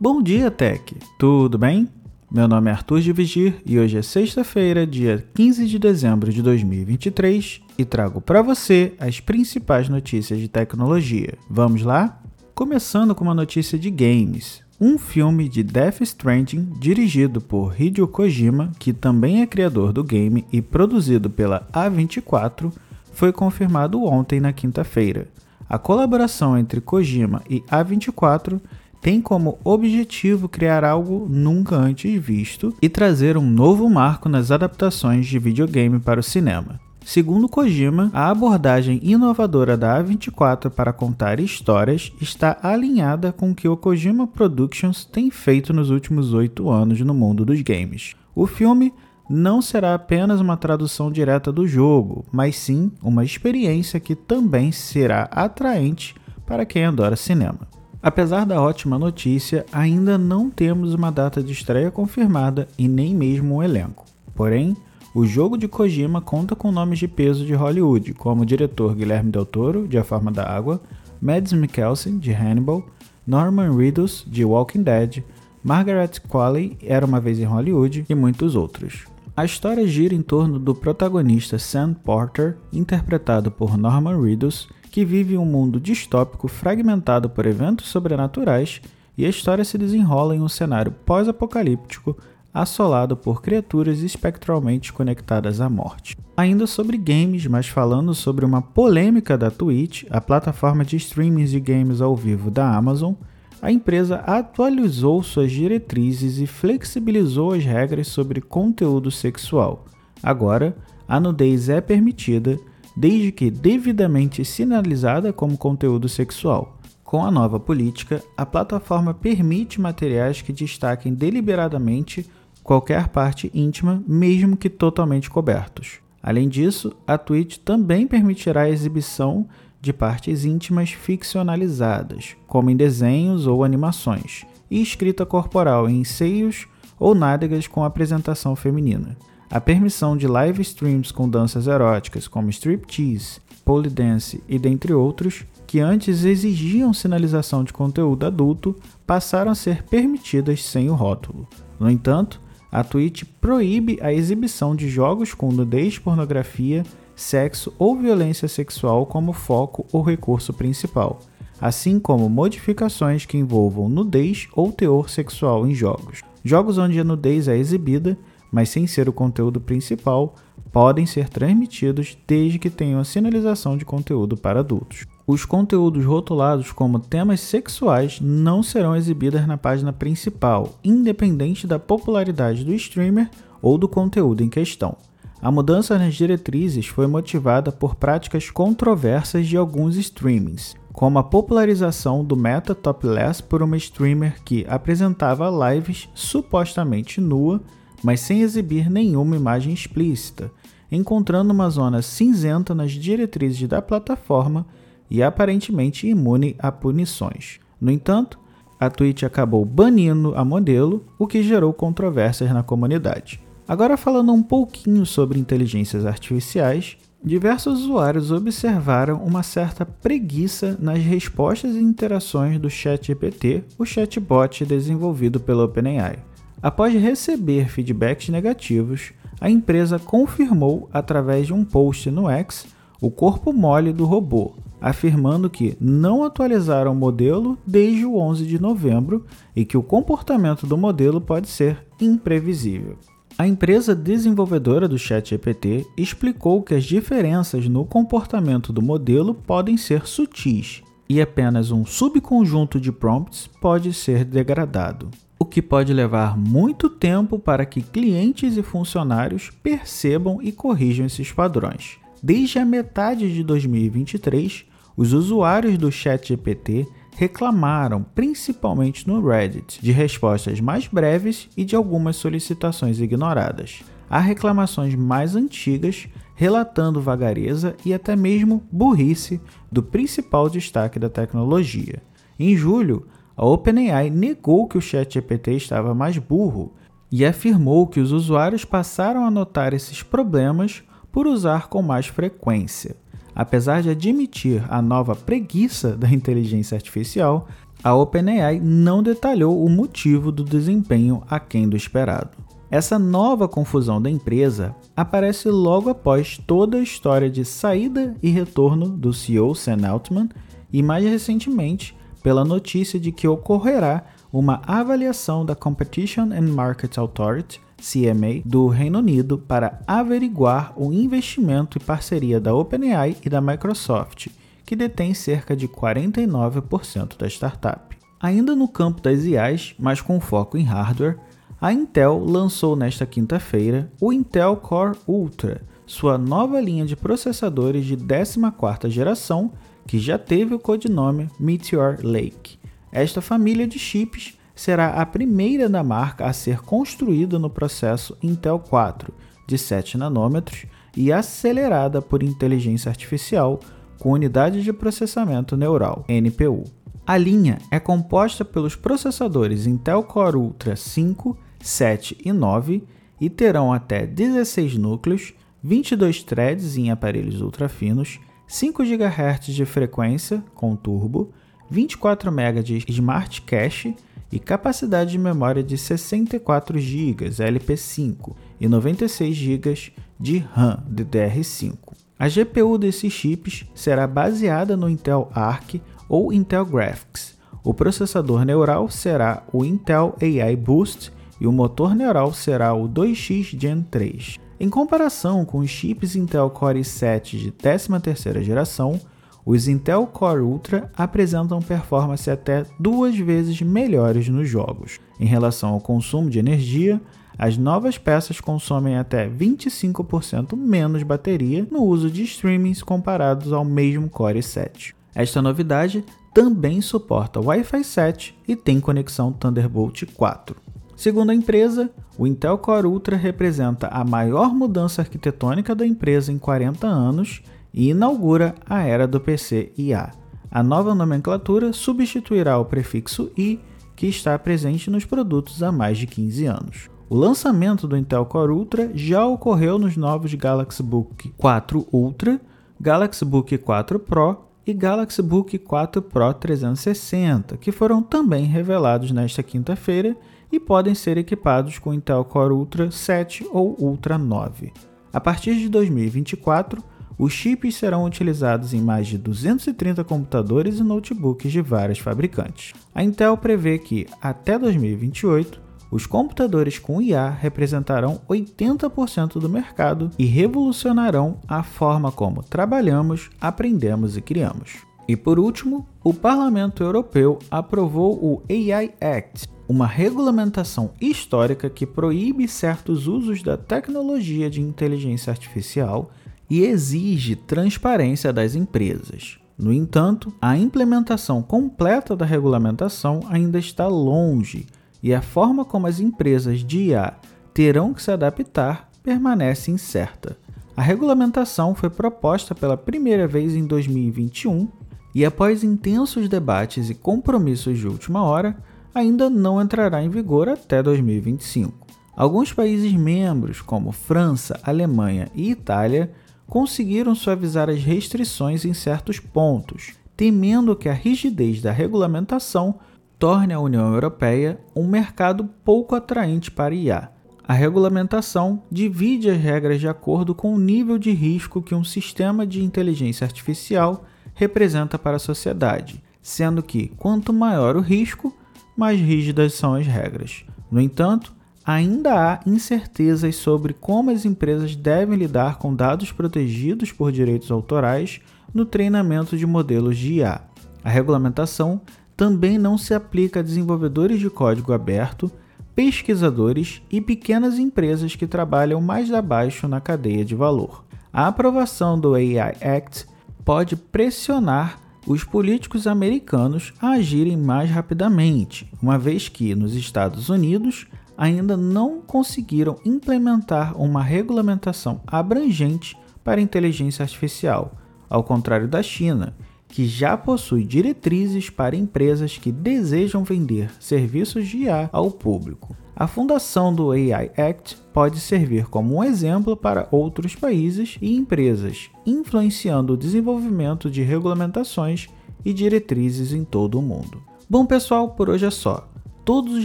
Bom dia, Tech! Tudo bem? Meu nome é Arthur de Vigir e hoje é sexta-feira, dia 15 de dezembro de 2023 e trago para você as principais notícias de tecnologia. Vamos lá? Começando com uma notícia de games. Um filme de Death Stranding, dirigido por Hideo Kojima, que também é criador do game e produzido pela A24, foi confirmado ontem na quinta-feira. A colaboração entre Kojima e A24 tem como objetivo criar algo nunca antes visto e trazer um novo marco nas adaptações de videogame para o cinema. Segundo Kojima, a abordagem inovadora da A24 para contar histórias está alinhada com o que o Kojima Productions tem feito nos últimos oito anos no mundo dos games. O filme não será apenas uma tradução direta do jogo, mas sim uma experiência que também será atraente para quem adora cinema. Apesar da ótima notícia, ainda não temos uma data de estreia confirmada e nem mesmo um elenco. Porém, o jogo de Kojima conta com nomes de peso de Hollywood, como o diretor Guilherme Del Toro, de A Forma da Água, Mads Mikkelsen, de Hannibal, Norman Reedus, de Walking Dead, Margaret Qualley, Era Uma Vez em Hollywood e muitos outros. A história gira em torno do protagonista Sam Porter, interpretado por Norman Reedus, que vive um mundo distópico fragmentado por eventos sobrenaturais e a história se desenrola em um cenário pós-apocalíptico assolado por criaturas espectralmente conectadas à morte. Ainda sobre games, mas falando sobre uma polêmica da Twitch, a plataforma de streamings de games ao vivo da Amazon, a empresa atualizou suas diretrizes e flexibilizou as regras sobre conteúdo sexual. Agora, a nudez é permitida desde que devidamente sinalizada como conteúdo sexual. Com a nova política, a plataforma permite materiais que destaquem deliberadamente qualquer parte íntima, mesmo que totalmente cobertos. Além disso, a Twitch também permitirá a exibição de partes íntimas ficcionalizadas, como em desenhos ou animações, e escrita corporal em seios ou nádegas com apresentação feminina. A permissão de live streams com danças eróticas como striptease, pole dance e dentre outros, que antes exigiam sinalização de conteúdo adulto, passaram a ser permitidas sem o rótulo. No entanto, a Twitch proíbe a exibição de jogos com nudez, pornografia, sexo ou violência sexual como foco ou recurso principal, assim como modificações que envolvam nudez ou teor sexual em jogos. Jogos onde a nudez é exibida mas sem ser o conteúdo principal, podem ser transmitidos desde que tenham a sinalização de conteúdo para adultos. Os conteúdos rotulados como temas sexuais não serão exibidos na página principal, independente da popularidade do streamer ou do conteúdo em questão. A mudança nas diretrizes foi motivada por práticas controversas de alguns streamings, como a popularização do meta topless por uma streamer que apresentava lives supostamente nua mas sem exibir nenhuma imagem explícita, encontrando uma zona cinzenta nas diretrizes da plataforma e aparentemente imune a punições. No entanto, a Twitch acabou banindo a modelo, o que gerou controvérsias na comunidade. Agora falando um pouquinho sobre inteligências artificiais, diversos usuários observaram uma certa preguiça nas respostas e interações do ChatGPT, o chatbot desenvolvido pela OpenAI. Após receber feedbacks negativos, a empresa confirmou através de um post no X o corpo mole do robô, afirmando que não atualizaram o modelo desde o 11 de novembro e que o comportamento do modelo pode ser imprevisível. A empresa desenvolvedora do ChatGPT explicou que as diferenças no comportamento do modelo podem ser sutis e apenas um subconjunto de prompts pode ser degradado o que pode levar muito tempo para que clientes e funcionários percebam e corrijam esses padrões. Desde a metade de 2023, os usuários do ChatGPT reclamaram, principalmente no Reddit, de respostas mais breves e de algumas solicitações ignoradas. Há reclamações mais antigas relatando vagareza e até mesmo burrice do principal destaque da tecnologia. Em julho, a OpenAI negou que o ChatGPT estava mais burro e afirmou que os usuários passaram a notar esses problemas por usar com mais frequência. Apesar de admitir a nova preguiça da inteligência artificial, a OpenAI não detalhou o motivo do desempenho aquém do esperado. Essa nova confusão da empresa aparece logo após toda a história de saída e retorno do CEO Sam Altman e mais recentemente pela notícia de que ocorrerá uma avaliação da Competition and Market Authority CMA do Reino Unido para averiguar o investimento e parceria da OpenAI e da Microsoft, que detém cerca de 49% da startup. Ainda no campo das IAs, mas com foco em hardware, a Intel lançou nesta quinta-feira o Intel Core Ultra, sua nova linha de processadores de 14ª geração, que já teve o codinome Meteor Lake. Esta família de chips será a primeira da marca a ser construída no processo Intel 4 de 7 nanômetros e acelerada por inteligência artificial com unidade de processamento neural NPU. A linha é composta pelos processadores Intel Core Ultra 5, 7 e 9 e terão até 16 núcleos, 22 threads em aparelhos ultrafinos, 5 GHz de frequência com turbo, 24 MB de Smart Cache e capacidade de memória de 64 GB LP5 e 96 GB de RAM DDR5. A GPU desses chips será baseada no Intel Arc ou Intel Graphics. O processador neural será o Intel AI Boost e o motor neural será o 2X Gen 3. Em comparação com os chips Intel Core i7 de 13ª geração, os Intel Core Ultra apresentam performance até duas vezes melhores nos jogos. Em relação ao consumo de energia, as novas peças consomem até 25% menos bateria no uso de streamings comparados ao mesmo Core 7. Esta novidade também suporta Wi-Fi 7 e tem conexão Thunderbolt 4. Segundo a empresa, o Intel Core Ultra representa a maior mudança arquitetônica da empresa em 40 anos e inaugura a era do PC IA. A nova nomenclatura substituirá o prefixo i que está presente nos produtos há mais de 15 anos. O lançamento do Intel Core Ultra já ocorreu nos novos Galaxy Book 4 Ultra, Galaxy Book 4 Pro e Galaxy Book 4 Pro 360, que foram também revelados nesta quinta-feira e podem ser equipados com Intel Core Ultra 7 ou Ultra 9. A partir de 2024, os chips serão utilizados em mais de 230 computadores e notebooks de vários fabricantes. A Intel prevê que, até 2028, os computadores com IA representarão 80% do mercado e revolucionarão a forma como trabalhamos, aprendemos e criamos. E por último, o Parlamento Europeu aprovou o AI Act, uma regulamentação histórica que proíbe certos usos da tecnologia de inteligência artificial e exige transparência das empresas. No entanto, a implementação completa da regulamentação ainda está longe e a forma como as empresas de IA terão que se adaptar permanece incerta. A regulamentação foi proposta pela primeira vez em 2021 e, após intensos debates e compromissos de última hora, ainda não entrará em vigor até 2025. Alguns países membros, como França, Alemanha e Itália, conseguiram suavizar as restrições em certos pontos, temendo que a rigidez da regulamentação torne a União Europeia um mercado pouco atraente para IA. A regulamentação divide as regras de acordo com o nível de risco que um sistema de inteligência artificial representa para a sociedade, sendo que quanto maior o risco, mais rígidas são as regras. No entanto, ainda há incertezas sobre como as empresas devem lidar com dados protegidos por direitos autorais no treinamento de modelos de IA. A regulamentação também não se aplica a desenvolvedores de código aberto, pesquisadores e pequenas empresas que trabalham mais abaixo na cadeia de valor. A aprovação do AI Act pode pressionar os políticos americanos a agirem mais rapidamente, uma vez que, nos Estados Unidos, ainda não conseguiram implementar uma regulamentação abrangente para inteligência artificial, ao contrário da China, que já possui diretrizes para empresas que desejam vender serviços de IA ao público. A fundação do AI Act pode servir como um exemplo para outros países e empresas, influenciando o desenvolvimento de regulamentações e diretrizes em todo o mundo. Bom, pessoal, por hoje é só. Todos os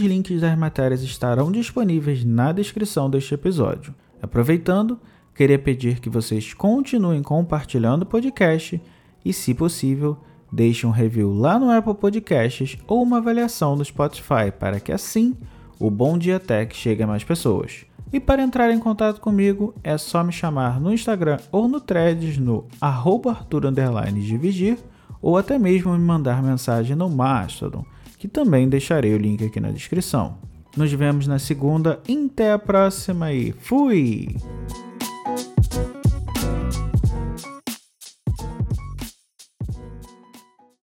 links das matérias estarão disponíveis na descrição deste episódio. Aproveitando, queria pedir que vocês continuem compartilhando o podcast e, se possível, deixem um review lá no Apple Podcasts ou uma avaliação no Spotify para que assim o Bom Dia Tech chegue a mais pessoas. E para entrar em contato comigo é só me chamar no Instagram ou no Threads no @arthur_dividir ou até mesmo me mandar mensagem no Mastodon, que também deixarei o link aqui na descrição. Nos vemos na segunda, até a próxima e fui!